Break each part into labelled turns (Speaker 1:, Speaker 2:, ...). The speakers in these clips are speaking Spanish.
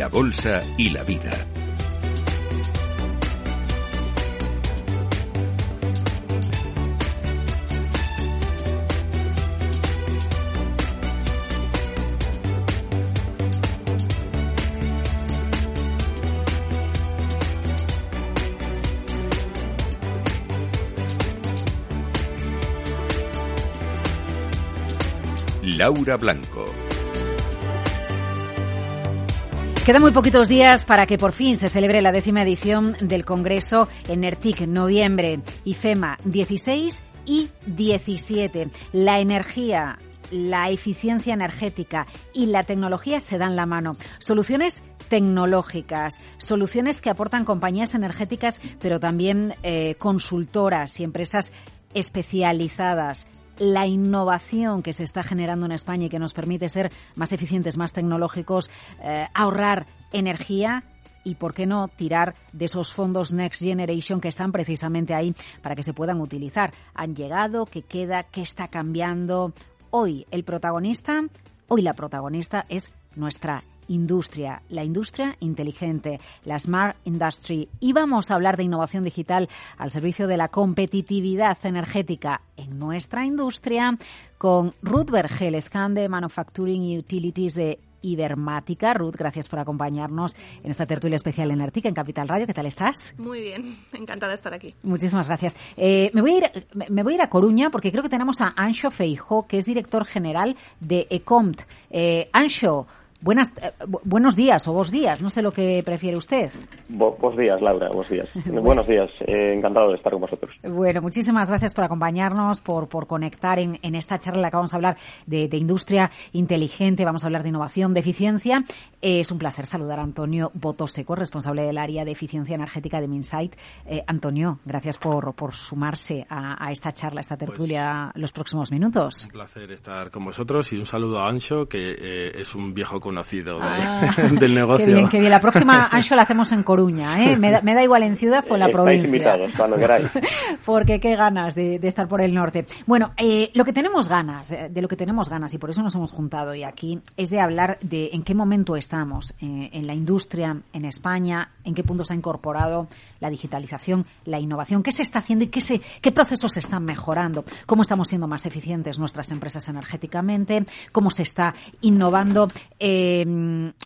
Speaker 1: La Bolsa y la Vida. Laura Blanco.
Speaker 2: Quedan muy poquitos días para que por fin se celebre la décima edición del Congreso en ERTIC, noviembre, IFEMA 16 y 17. La energía, la eficiencia energética y la tecnología se dan la mano. Soluciones tecnológicas, soluciones que aportan compañías energéticas, pero también eh, consultoras y empresas especializadas la innovación que se está generando en España y que nos permite ser más eficientes, más tecnológicos, eh, ahorrar energía y, ¿por qué no, tirar de esos fondos Next Generation que están precisamente ahí para que se puedan utilizar? Han llegado, ¿qué queda? ¿Qué está cambiando? Hoy el protagonista, hoy la protagonista es nuestra industria, la industria inteligente, la Smart Industry. Y vamos a hablar de innovación digital al servicio de la competitividad energética en nuestra industria con Ruth Vergel, scan de Manufacturing Utilities de Ibermática. Ruth, gracias por acompañarnos en esta tertulia especial en Artica, en Capital Radio. ¿Qué tal estás?
Speaker 3: Muy bien, encantada de estar aquí.
Speaker 2: Muchísimas gracias. Eh, me, voy a ir, me voy a ir a Coruña porque creo que tenemos a Ancho Feijo, que es director general de Ecomt. Eh, Ancho, Buenas, eh, buenos días o vos días, no sé lo que prefiere usted.
Speaker 4: Buenos días, Laura, buenos días. Buenos días, eh, encantado de estar con vosotros.
Speaker 2: Bueno, muchísimas gracias por acompañarnos, por, por conectar en, en esta charla en la que vamos a hablar de, de, industria inteligente, vamos a hablar de innovación, de eficiencia. Eh, es un placer saludar a Antonio Botoseco, responsable del área de eficiencia energética de Minsight. Eh, Antonio, gracias por, por sumarse a, a, esta charla, a esta tertulia pues, los próximos minutos.
Speaker 5: Un placer estar con vosotros y un saludo a Ancho, que es un viejo conocido de, ah, del negocio.
Speaker 2: Qué bien, qué bien. La próxima Ancho la hacemos en Coruña, ¿eh? Me da, me da igual en ciudad o en la
Speaker 4: Estáis
Speaker 2: provincia.
Speaker 4: invitados, cuando queráis.
Speaker 2: Porque qué ganas de, de estar por el norte. Bueno, eh, lo que tenemos ganas, de lo que tenemos ganas, y por eso nos hemos juntado hoy aquí, es de hablar de en qué momento estamos eh, en la industria en España, en qué punto se ha incorporado la digitalización, la innovación, qué se está haciendo y qué, se, qué procesos se están mejorando, cómo estamos siendo más eficientes nuestras empresas energéticamente, cómo se está innovando. Eh,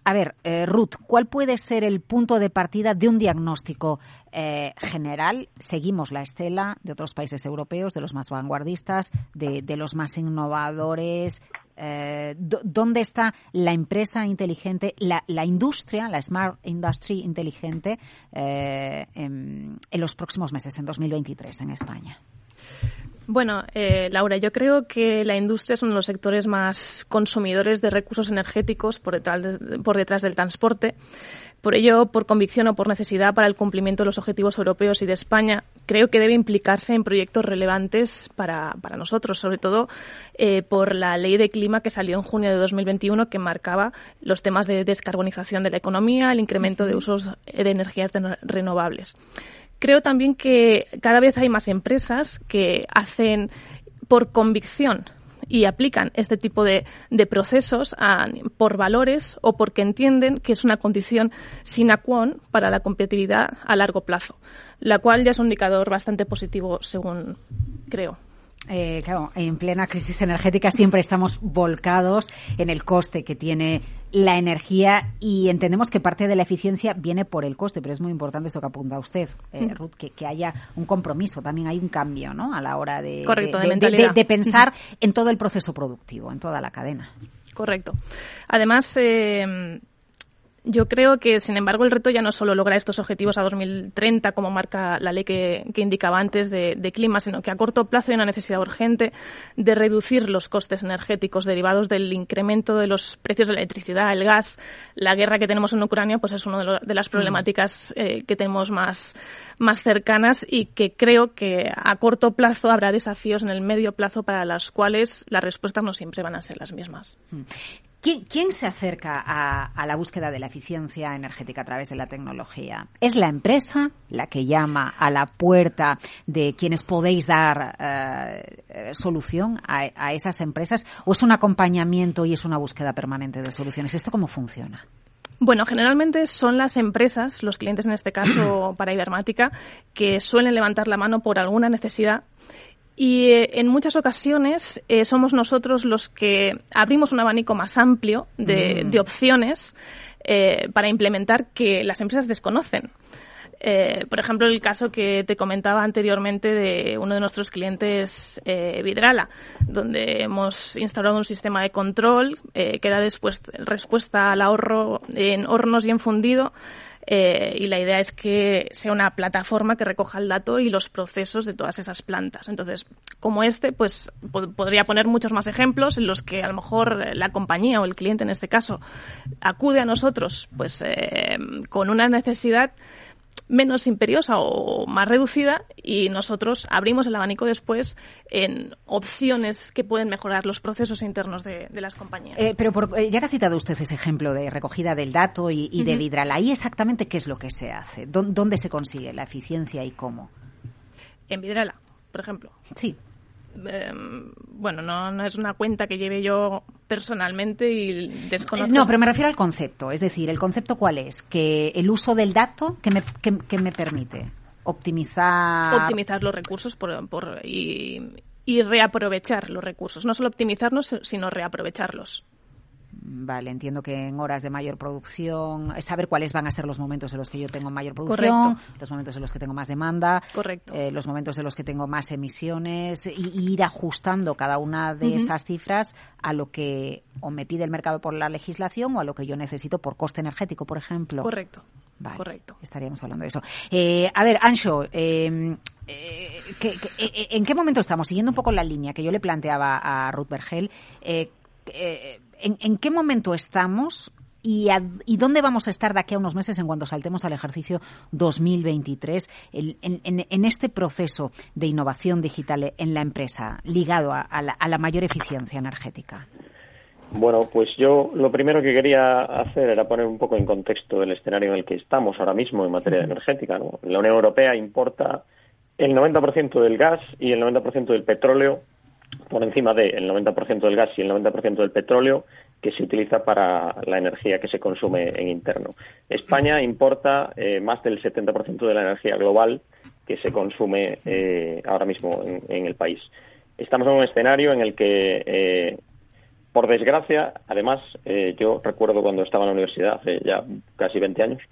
Speaker 2: a ver, eh, Ruth, ¿cuál puede ser el punto de partida de un diagnóstico eh, general? Seguimos la estela de otros países europeos, de los más vanguardistas, de, de los más innovadores. Eh, ¿Dónde está la empresa inteligente, la, la, industria, la Smart Industry inteligente eh, en, en los próximos meses, en 2023, en España?
Speaker 3: Bueno, eh, Laura, yo creo que la industria es uno de los sectores más consumidores de recursos energéticos por detrás, de, por detrás del transporte. Por ello, por convicción o por necesidad para el cumplimiento de los objetivos europeos y de España, creo que debe implicarse en proyectos relevantes para, para nosotros, sobre todo eh, por la ley de clima que salió en junio de 2021 que marcaba los temas de descarbonización de la economía, el incremento de usos de energías renovables creo también que cada vez hay más empresas que hacen por convicción y aplican este tipo de, de procesos por valores o porque entienden que es una condición sine qua non para la competitividad a largo plazo, la cual ya es un indicador bastante positivo según creo.
Speaker 2: Eh, claro, en plena crisis energética siempre estamos volcados en el coste que tiene la energía y entendemos que parte de la eficiencia viene por el coste, pero es muy importante eso que apunta usted, eh, Ruth, que, que, haya un compromiso, también hay un cambio ¿no? a la hora de,
Speaker 3: Correcto,
Speaker 2: de,
Speaker 3: de,
Speaker 2: de, de pensar en todo el proceso productivo, en toda la cadena.
Speaker 3: Correcto. Además, eh, yo creo que, sin embargo, el reto ya no es solo lograr estos objetivos a 2030, como marca la ley que, que indicaba antes de, de, clima, sino que a corto plazo hay una necesidad urgente de reducir los costes energéticos derivados del incremento de los precios de la electricidad, el gas. La guerra que tenemos en Ucrania, pues es una de, de las problemáticas eh, que tenemos más, más cercanas y que creo que a corto plazo habrá desafíos en el medio plazo para las cuales las respuestas no siempre van a ser las mismas.
Speaker 2: ¿Quién, ¿Quién, se acerca a, a, la búsqueda de la eficiencia energética a través de la tecnología? ¿Es la empresa la que llama a la puerta de quienes podéis dar eh, solución a, a, esas empresas? ¿O es un acompañamiento y es una búsqueda permanente de soluciones? ¿Esto cómo funciona?
Speaker 3: Bueno, generalmente son las empresas, los clientes en este caso para Ibermática, que suelen levantar la mano por alguna necesidad y eh, en muchas ocasiones eh, somos nosotros los que abrimos un abanico más amplio de, mm. opciones eh, para implementar que las empresas desconocen. por ejemplo, el caso que te comentaba anteriormente de uno de nuestros clientes, Vidrala, donde hemos instaurado un sistema de control que da después respuesta al ahorro en hornos y en fundido eh, y la idea es que sea una plataforma que recoja el dato y los procesos de todas esas plantas. Entonces, como este, pues podría poner muchos más ejemplos en los que a lo mejor la compañía o el cliente en este caso acude a nosotros pues eh, con una necesidad menos imperiosa o más reducida y nosotros abrimos el abanico después en opciones que pueden mejorar los procesos internos de, las compañías.
Speaker 2: Eh, pero eh, ya que ha citado usted ese ejemplo de recogida del dato y, de Vidral, ¿ahí exactamente qué es lo que se hace? ¿Dónde se consigue la eficiencia y cómo?
Speaker 3: En Vidrala, por ejemplo.
Speaker 2: Sí.
Speaker 3: Em, bueno, no, no, es una cuenta que lleve yo personalmente y desconozco.
Speaker 2: No, pero me refiero al concepto. Es decir, ¿el concepto cuál es? Que el uso del dato, que me, que, me permite? Optimizar.
Speaker 3: Optimizar los recursos por, por, y, y reaprovechar los recursos. No solo optimizarlos, sino reaprovecharlos.
Speaker 2: Vale, entiendo que en horas de mayor producción, saber cuáles van a ser los momentos en los que yo tengo mayor producción, los momentos en los que tengo más demanda, eh, los momentos en los que tengo más emisiones, y, ir ajustando cada una de esas cifras a lo que o me pide el mercado por la legislación o a lo que yo necesito por coste energético, por ejemplo.
Speaker 3: Correcto. Vale, Correcto.
Speaker 2: Estaríamos hablando de eso. Eh, a ver, Ancho, em, eh, ¿en qué momento estamos? Siguiendo un poco la línea que yo le planteaba a Ruth Bergel, eh, en, qué momento estamos y, y, dónde vamos a estar de aquí a unos meses en cuanto saltemos al ejercicio 2023 en, en, este proceso de innovación digital en la empresa ligado a, la, mayor eficiencia energética?
Speaker 4: Bueno, pues yo lo primero que quería hacer era poner un poco en contexto el escenario en el que estamos ahora mismo en materia energética. ¿no? La Unión Europea importa el 90% del gas y el 90% del petróleo por encima del 90% del gas y el 90% del petróleo que se utiliza para la energía que se consume en interno. España importa eh, más del 70% de la energía global que se consume eh, ahora mismo en, el país. Estamos en un escenario en el que, eh, por desgracia, además, yo recuerdo cuando estaba en la universidad, hace ya casi 20 años,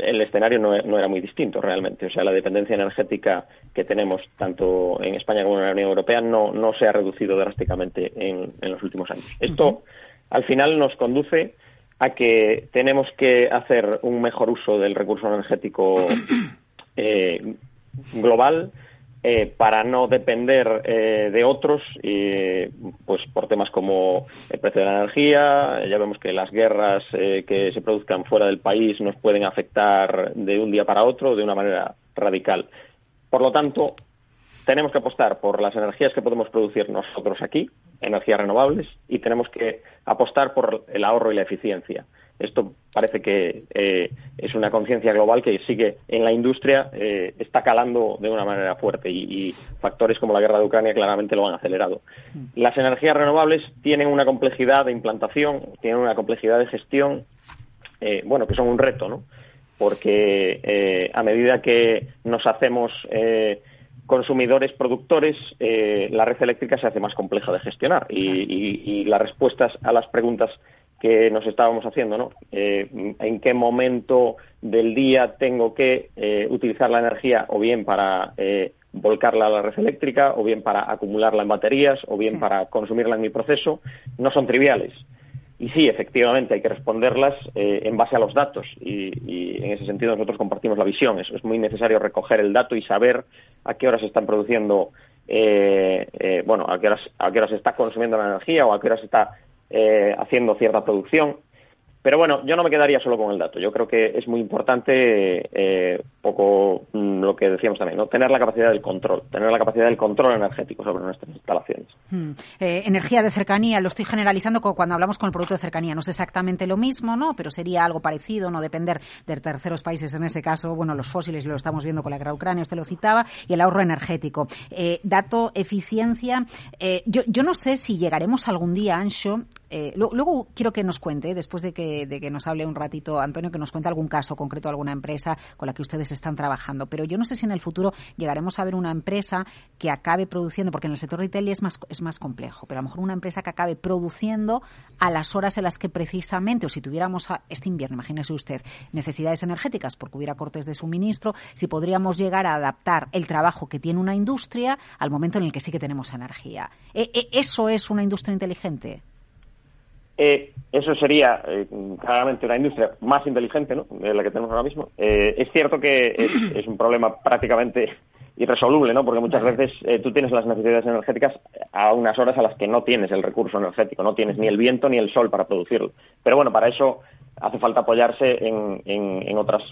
Speaker 4: el escenario no, era muy distinto realmente. O sea, la dependencia energética que tenemos tanto en España como en la Unión Europea no, no se ha reducido drásticamente en, los últimos años. Esto, al final, nos conduce a que tenemos que hacer un mejor uso del recurso energético eh, global eh, para no depender eh, de otros, pues por temas como el precio de la energía, ya vemos que las guerras eh, que se produzcan fuera del país nos pueden afectar de un día para otro de una manera radical. Por lo tanto, tenemos que apostar por las energías que podemos producir nosotros aquí, energías renovables, y tenemos que apostar por el ahorro y la eficiencia. Esto parece que eh, es una conciencia global que sigue en la industria, eh, está calando de una manera fuerte y, factores como la guerra de Ucrania claramente lo han acelerado. Mm. Las energías renovables tienen una complejidad de implantación, tienen una complejidad de gestión, eh, bueno, que son un reto, ¿no? Porque a medida que nos hacemos consumidores, productores, la red eléctrica se hace más compleja de gestionar y, las respuestas a las preguntas que nos estábamos haciendo, ¿no? Eh, ¿En qué momento del día tengo que eh, utilizar la energía o bien para eh, volcarla a la red eléctrica o bien para acumularla en baterías o bien para consumirla en mi proceso? No son triviales. Y sí, efectivamente, hay que responderlas en base a los datos y, y, en ese sentido nosotros compartimos la visión. Es, es muy necesario recoger el dato y saber a qué horas se están produciendo, bueno, a qué, horas, a qué horas se está consumiendo la energía o a qué horas se está eh, haciendo cierta producción. Pero bueno, yo no me quedaría solo con el dato. Yo creo que es muy importante, eh, poco mm, lo que decíamos también, ¿no? tener la capacidad del control, tener la capacidad del control energético sobre nuestras instalaciones.
Speaker 2: Hmm. Eh, energía de cercanía, lo estoy generalizando cuando hablamos con el producto de cercanía. No es exactamente lo mismo, ¿no? Pero sería algo parecido, no depender de terceros países en ese caso. Bueno, los fósiles lo estamos viendo con la guerra Ucrania, usted lo citaba, y el ahorro energético. Eh, dato, eficiencia. yo, yo no sé si llegaremos algún día, Ancho, eh, luego, quiero que nos cuente, después de que, de que nos hable un ratito Antonio, que nos cuente algún caso concreto, alguna empresa con la que ustedes están trabajando. Pero yo no sé si en el futuro llegaremos a ver una empresa que acabe produciendo, porque en el sector retail es más, es más complejo, pero a lo mejor una empresa que acabe produciendo a las horas en las que precisamente, o si tuviéramos este invierno, imagínese usted, necesidades energéticas porque hubiera cortes de suministro, si podríamos llegar a adaptar el trabajo que tiene una industria al momento en el que sí que tenemos energía. ¿E, e, ¿Eso es una industria inteligente?
Speaker 4: Eh, eso sería eh, claramente una industria más inteligente ¿no? de la que tenemos ahora mismo. Eh, es cierto que es, un problema prácticamente irresoluble, ¿no? porque muchas veces tú tienes las necesidades energéticas a unas horas a las que no tienes el recurso energético, no tienes ni el viento ni el sol para producirlo. Pero bueno, para eso hace falta apoyarse en, en otras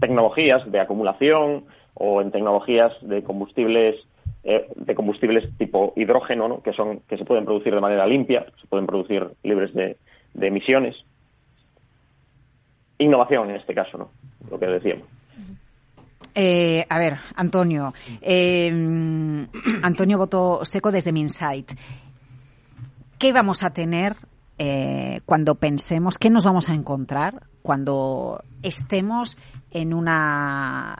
Speaker 4: tecnologías de acumulación o en tecnologías de combustibles eh, de combustibles tipo hidrógeno, que son que se pueden producir de manera limpia, se pueden producir libres de, emisiones. Innovación en este caso, ¿no? Lo que decíamos.
Speaker 2: Eh, a ver, Antonio. Eh, Antonio Boto Seco desde Minsight. ¿Qué vamos a tener cuando pensemos, qué nos vamos a encontrar cuando estemos en una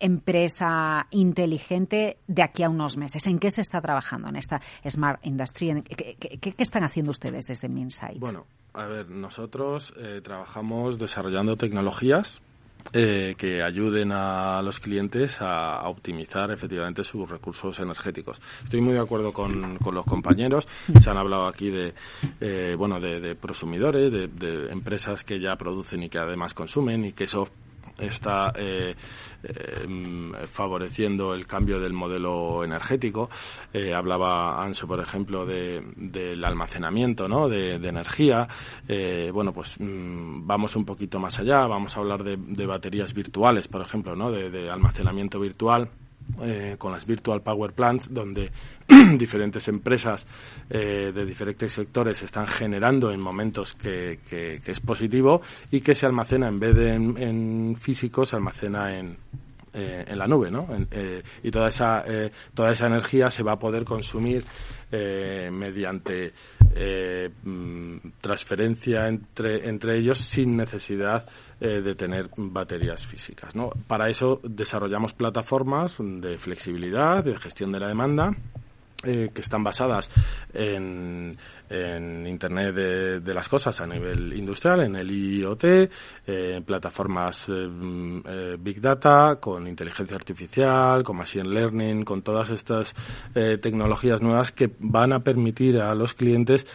Speaker 2: empresa inteligente de aquí a unos meses? ¿En qué se está trabajando en esta Smart Industry? ¿Qué, están haciendo ustedes desde Minsight?
Speaker 5: Bueno, a ver, nosotros eh, trabajamos desarrollando tecnologías eh, que ayuden a los clientes a, optimizar efectivamente sus recursos energéticos. Estoy muy de acuerdo con, los compañeros. Se han hablado aquí de, eh, bueno, de, prosumidores, de, empresas que ya producen y que además consumen y que eso está eh, eh, favoreciendo el cambio del modelo energético. Eh, hablaba Anso, por ejemplo, de, del almacenamiento ¿no? de, energía. bueno, pues mm, vamos un poquito más allá. Vamos a hablar de, baterías virtuales, por ejemplo, ¿no? de almacenamiento virtual eh, con las Virtual Power Plants, donde diferentes empresas eh, de diferentes sectores están generando en momentos que, es positivo y que se almacena en vez de en, físico, se almacena en, eh, en la nube, ¿no? y toda esa toda esa energía se va a poder consumir mediante mm, transferencia entre entre ellos sin necesidad eh, de tener baterías físicas. ¿no? Para eso desarrollamos plataformas de flexibilidad, de gestión de la demanda, eh, que están basadas en, Internet de, las cosas a nivel industrial, en el IoT, eh, en plataformas Big Data, con inteligencia artificial, con Machine Learning, con todas estas tecnologías nuevas que van a permitir a los clientes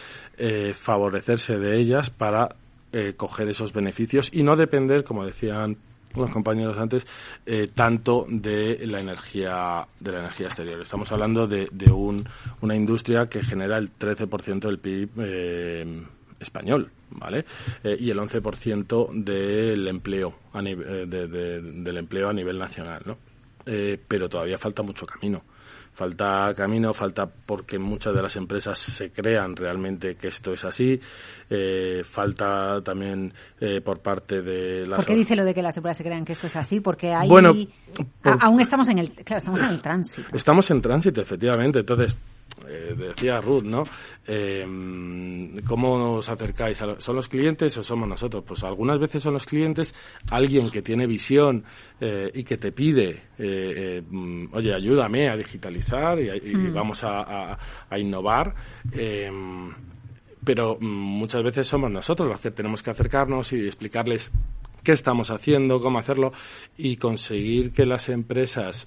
Speaker 5: favorecerse de ellas para eh, coger esos beneficios y no depender, como decían los compañeros antes, eh, tanto de la energía de la energía exterior. Estamos hablando de, de un, una industria que genera el 13% del PIB eh, español, ¿vale? y el 11% del empleo a del empleo a nivel nacional, ¿no? pero todavía falta mucho camino falta camino, falta porque muchas de las empresas se crean realmente que esto es así, eh, falta también eh, por parte de las...
Speaker 2: ¿Por qué dice lo de que las empresas se crean que esto es así? Porque hay... Bueno, aún estamos en el... Claro, estamos en el tránsito.
Speaker 5: Estamos en tránsito, efectivamente. Entonces, eh, decía Ruth, ¿no? Eh, ¿Cómo os acercáis? ¿Son los clientes o somos nosotros? Pues algunas veces son los clientes, alguien que tiene visión eh, y que te pide, oye, ayúdame a digitalizar y, mm. vamos a, innovar pero mm, muchas veces somos nosotros los que tenemos que acercarnos y explicarles qué estamos haciendo, cómo hacerlo y conseguir que las empresas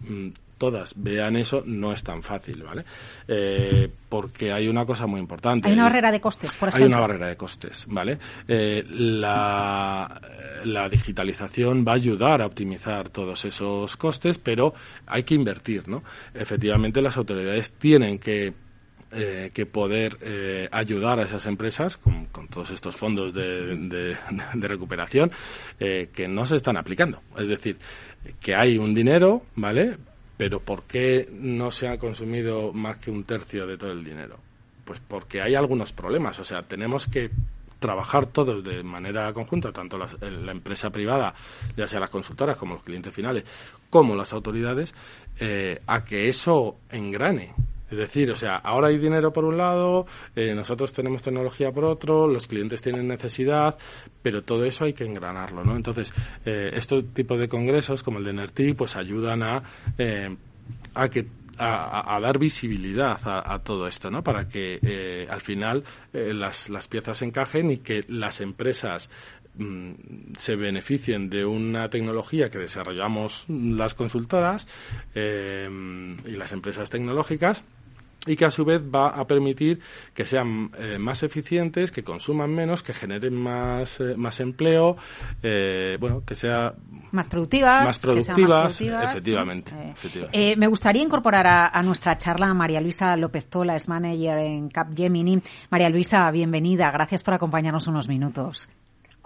Speaker 5: todas vean eso no es tan fácil, ¿vale? Eh, porque hay una cosa muy importante.
Speaker 2: Hay una barrera de costes, por ejemplo.
Speaker 5: Hay una barrera de costes, ¿vale? Eh, la, digitalización va a ayudar a optimizar todos esos costes, pero hay que invertir, ¿no? Efectivamente, las autoridades tienen que eh, que poder ayudar a esas empresas con, todos estos fondos de, de recuperación que no se están aplicando. Es decir, que hay un dinero, ¿vale? Pero ¿por qué no se ha consumido más que un tercio de todo el dinero? Pues porque hay algunos problemas. O sea, tenemos que trabajar todos de manera conjunta, tanto la empresa privada, ya sea las consultoras como los clientes finales, como las autoridades, eh, a que eso engrane. Es decir, o sea, ahora hay dinero por un lado, eh, nosotros tenemos tecnología por otro, los clientes tienen necesidad, pero todo eso hay que engranarlo, ¿no? Entonces, eh, este tipo de congresos como el de NERTI, pues ayudan a, eh, a que a, dar visibilidad a, todo esto, ¿no? Para que eh, al final las, las piezas encajen y que las empresas Mm, se beneficien de una tecnología que desarrollamos las consultoras eh, y las empresas tecnológicas y que a su vez va a permitir que sean eh, más eficientes, que consuman menos, que generen más, eh, más empleo, bueno, que sea
Speaker 2: más productivas,
Speaker 5: más productivas, efectivamente.
Speaker 2: me gustaría incorporar a, a, nuestra charla a María Luisa López Tola, es manager en Capgemini. María Luisa, bienvenida, gracias por acompañarnos unos minutos.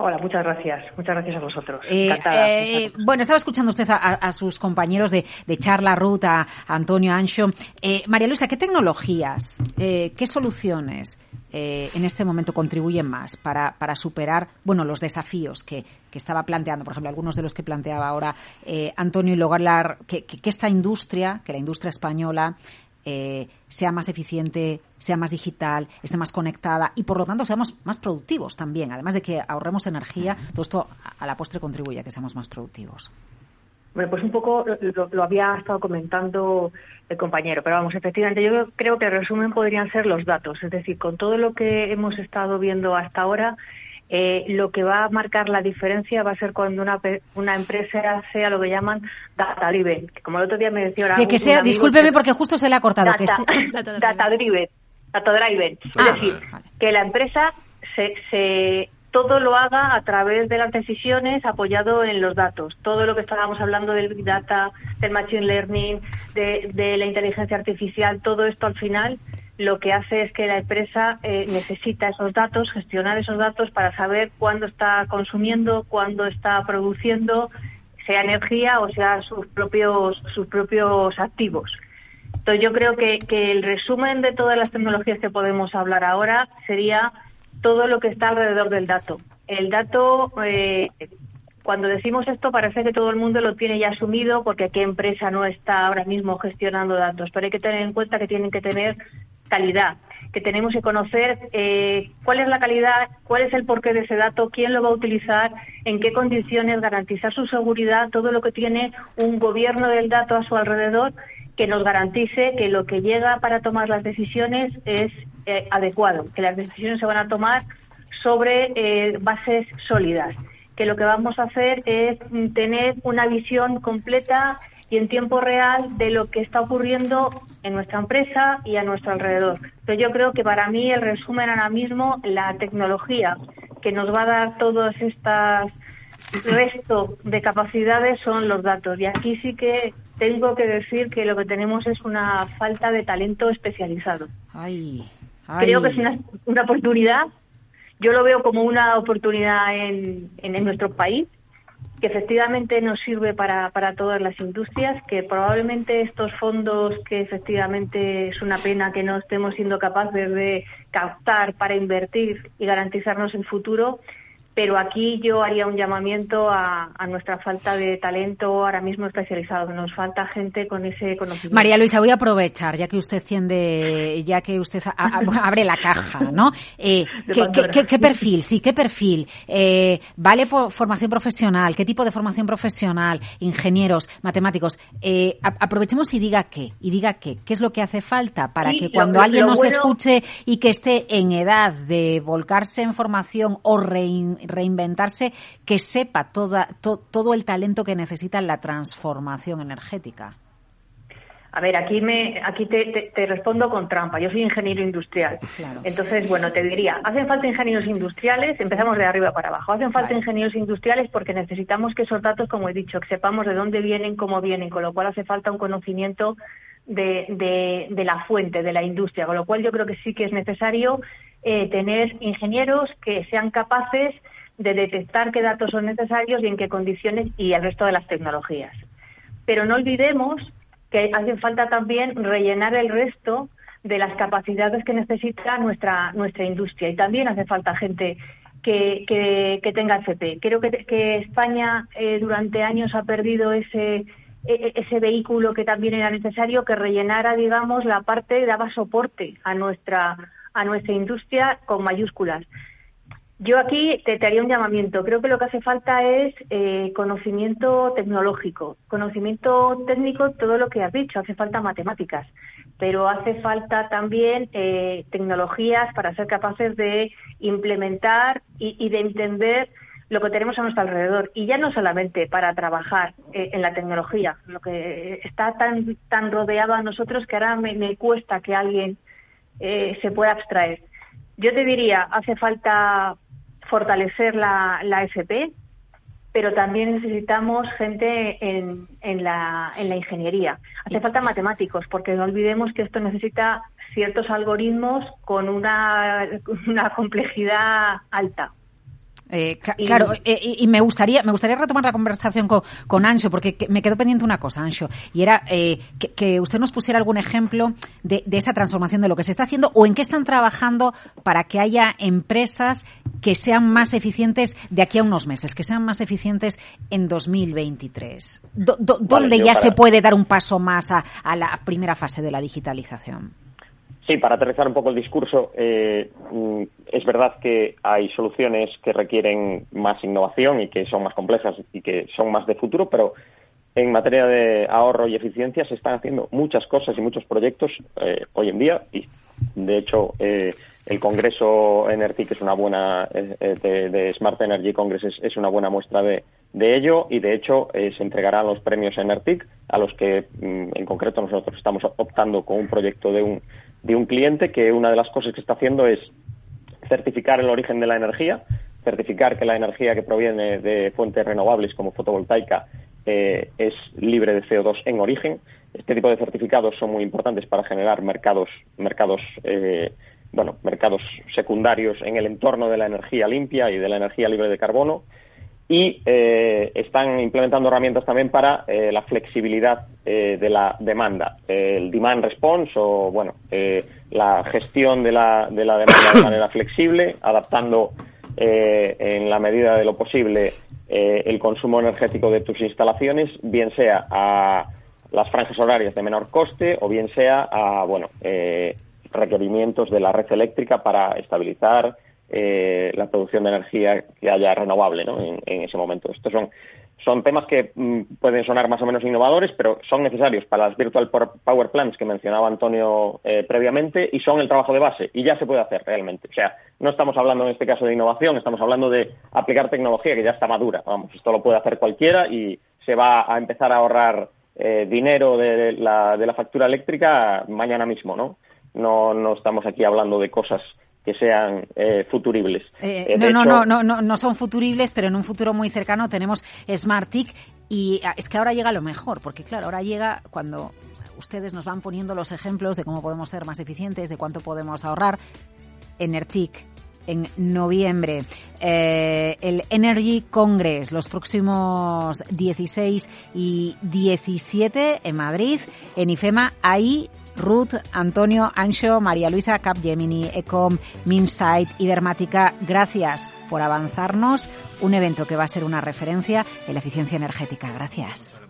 Speaker 6: Hola, muchas gracias. Muchas gracias a vosotros.
Speaker 2: Eh, eh, bueno, estaba escuchando usted a, sus compañeros de, charla, Ruth, a, Antonio Ancho. Eh, María Luisa, ¿qué tecnologías, qué soluciones en este momento contribuyen más para, superar bueno, los desafíos que, estaba planteando, por ejemplo, algunos de los que planteaba ahora Antonio y lograr que, que esta industria, que la industria española, eh, sea más eficiente, sea más digital, esté más conectada y por lo tanto seamos más productivos también. Además de que ahorremos energía, todo esto a la postre contribuye a que seamos más productivos.
Speaker 6: Bueno, pues un poco lo, había estado comentando el compañero, pero vamos, efectivamente, yo creo que el resumen podrían ser los datos, es decir, con todo lo que hemos estado viendo hasta ahora, eh, lo que va a marcar la diferencia va a ser cuando una, una empresa sea lo que llaman data driven. como el otro día me decía
Speaker 2: Que, que sea, discúlpeme porque justo se le ha cortado.
Speaker 6: Data, driven. Data driven. es ah, decir, que la empresa se, se todo lo haga a través de las decisiones apoyado en los datos. Todo lo que estábamos hablando del Big Data, del Machine Learning, de, de la inteligencia artificial, todo esto al final lo que hace es que la empresa eh, necesita esos datos, gestionar esos datos para saber cuándo está consumiendo, cuándo está produciendo, sea energía o sea sus propios, sus propios activos. Entonces yo creo que, el resumen de todas las tecnologías que podemos hablar ahora sería todo lo que está alrededor del dato. El dato, eh, cuando decimos esto parece que todo el mundo lo tiene ya asumido porque qué empresa no está ahora mismo gestionando datos, pero hay que tener en cuenta que tienen que tener calidad, que tenemos que conocer eh, cuál es la calidad, cuál es el porqué de ese dato, quién lo va a utilizar, en qué condiciones, garantizar su seguridad, todo lo que tiene un gobierno del dato a su alrededor que nos garantice que lo que llega para tomar las decisiones es eh, adecuado, que las decisiones se van a tomar sobre eh, bases sólidas, que lo que vamos a hacer es tener una visión completa y en tiempo real de lo que está ocurriendo en nuestra empresa y a nuestro alrededor. Pero yo creo que para mí el resumen ahora mismo, la tecnología que nos va a dar todos estas resto de capacidades son los datos. Y aquí sí que tengo que decir que lo que tenemos es una falta de talento especializado. Creo que es una, una, oportunidad. Yo lo veo como una oportunidad en, en nuestro país que efectivamente nos sirve para, para todas las industrias, que probablemente estos fondos que efectivamente es una pena que no estemos siendo capaces de captar para invertir y garantizarnos el futuro, pero aquí yo haría un llamamiento a, nuestra falta de talento ahora mismo especializado. Nos falta gente con ese conocimiento.
Speaker 2: María Luisa, voy a aprovechar, ya que usted tiende, ya que usted abre la caja, ¿no? Eh, ¿qué, perfil? Sí, ¿qué perfil? Eh, ¿Vale por formación profesional? ¿Qué tipo de formación profesional? Ingenieros, matemáticos. Eh, aprovechemos y diga qué, y diga qué. ¿Qué es lo que hace falta para que cuando alguien nos escuche y que esté en edad de volcarse en formación o rein reinventarse, que sepa toda, todo el talento que necesita en la transformación energética?
Speaker 6: A ver, aquí me, aquí te, respondo con trampa. Yo soy ingeniero industrial. Entonces, bueno, te diría, hacen falta ingenieros industriales, empezamos de arriba para abajo. Hacen falta ingenieros industriales porque necesitamos que esos datos, como he dicho, que sepamos de dónde vienen, cómo vienen, con lo cual hace falta un conocimiento de, de, de la fuente, de la industria. Con lo cual yo creo que sí que es necesario eh, tener ingenieros que sean capaces de detectar qué datos son necesarios y en qué condiciones y el resto de las tecnologías. Pero no olvidemos que hace falta también rellenar el resto de las capacidades que necesita nuestra, nuestra industria y también hace falta gente que, que, tenga FP. Creo que, que España eh, durante años ha perdido ese, e, e, ese vehículo que también era necesario que rellenara, digamos, la parte, daba soporte a nuestra, a nuestra industria con mayúsculas. Yo aquí te, haría un llamamiento. Creo que lo que hace falta es eh, conocimiento tecnológico, conocimiento técnico, todo lo que has dicho. Hace falta matemáticas, pero hace falta también eh, tecnologías para ser capaces de implementar y, de entender lo que tenemos a nuestro alrededor. Y ya no solamente para trabajar eh, en la tecnología, lo que está tan, tan rodeado a nosotros que ahora me, cuesta que alguien se pueda abstraer. Yo te diría, hace falta fortalecer la, la FP, pero también necesitamos gente en, en, la, en la ingeniería. Hace falta matemáticos, porque no olvidemos que esto necesita ciertos algoritmos con una, una complejidad alta.
Speaker 2: Eh, claro, eh, y, me gustaría me gustaría retomar la conversación con, con Ancho, porque me quedó pendiente una cosa, Ancho, y era eh, que, usted nos pusiera algún ejemplo de, de, esa transformación de lo que se está haciendo o en qué están trabajando para que haya empresas que sean más eficientes de aquí a unos meses, que sean más eficientes en 2023. ¿Dónde ya se puede dar un paso más a, a la primera fase de la digitalización?
Speaker 4: Sí, para aterrizar un poco el discurso, eh, mm, es verdad que hay soluciones que requieren más innovación y que son más complejas y que son más de futuro, pero en materia de ahorro y eficiencia se están haciendo muchas cosas y muchos proyectos eh, hoy en día y de hecho eh, el Congreso Energy, que es una buena de, Smart Energy Congress es, una buena muestra de, ello y de hecho se entregarán los premios ENERTIC a los que mm, en concreto nosotros estamos optando con un proyecto de un de un cliente que una de las cosas que está haciendo es certificar el origen de la energía, certificar que la energía que proviene de fuentes renovables como fotovoltaica eh, es libre de CO2 en origen. Este tipo de certificados son muy importantes para generar mercados, mercados, eh, bueno, mercados secundarios en el entorno de la energía limpia y de la energía libre de carbono y eh, están implementando herramientas también para eh, la flexibilidad eh, de la demanda, el demand response o bueno, la gestión de la, de la demanda de manera flexible, adaptando en la medida de lo posible el consumo energético de tus instalaciones, bien sea a las franjas horarias de menor coste o bien sea a bueno requerimientos de la red eléctrica para estabilizar eh, la producción de energía que haya renovable ¿no? en, ese momento. Estos son, son temas que mm, pueden sonar más o menos innovadores, pero son necesarios para las Virtual Power Plants que mencionaba Antonio eh, previamente y son el trabajo de base y ya se puede hacer realmente. O sea, no estamos hablando en este caso de innovación, estamos hablando de aplicar tecnología que ya está madura. Vamos, esto lo puede hacer cualquiera y se va a empezar a ahorrar eh, dinero de la, de la factura eléctrica mañana mismo, ¿no? No, no estamos aquí hablando de cosas que sean eh, futuribles.
Speaker 2: Eh, eh, no, no, no, no, no, no son futuribles, pero en un futuro muy cercano tenemos SmartTIC y ah, es que ahora llega lo mejor, porque claro, ahora llega cuando ustedes nos van poniendo los ejemplos de cómo podemos ser más eficientes, de cuánto podemos ahorrar. ERTIC en noviembre. el Energy Congress los próximos 16 y 17 en Madrid, en IFEMA. Ahí Ruth, Antonio, Ancho, María Luisa, Capgemini, Ecom, Minsight y Dermática, gracias por avanzarnos un evento que va a ser una referencia en la eficiencia energética. Gracias.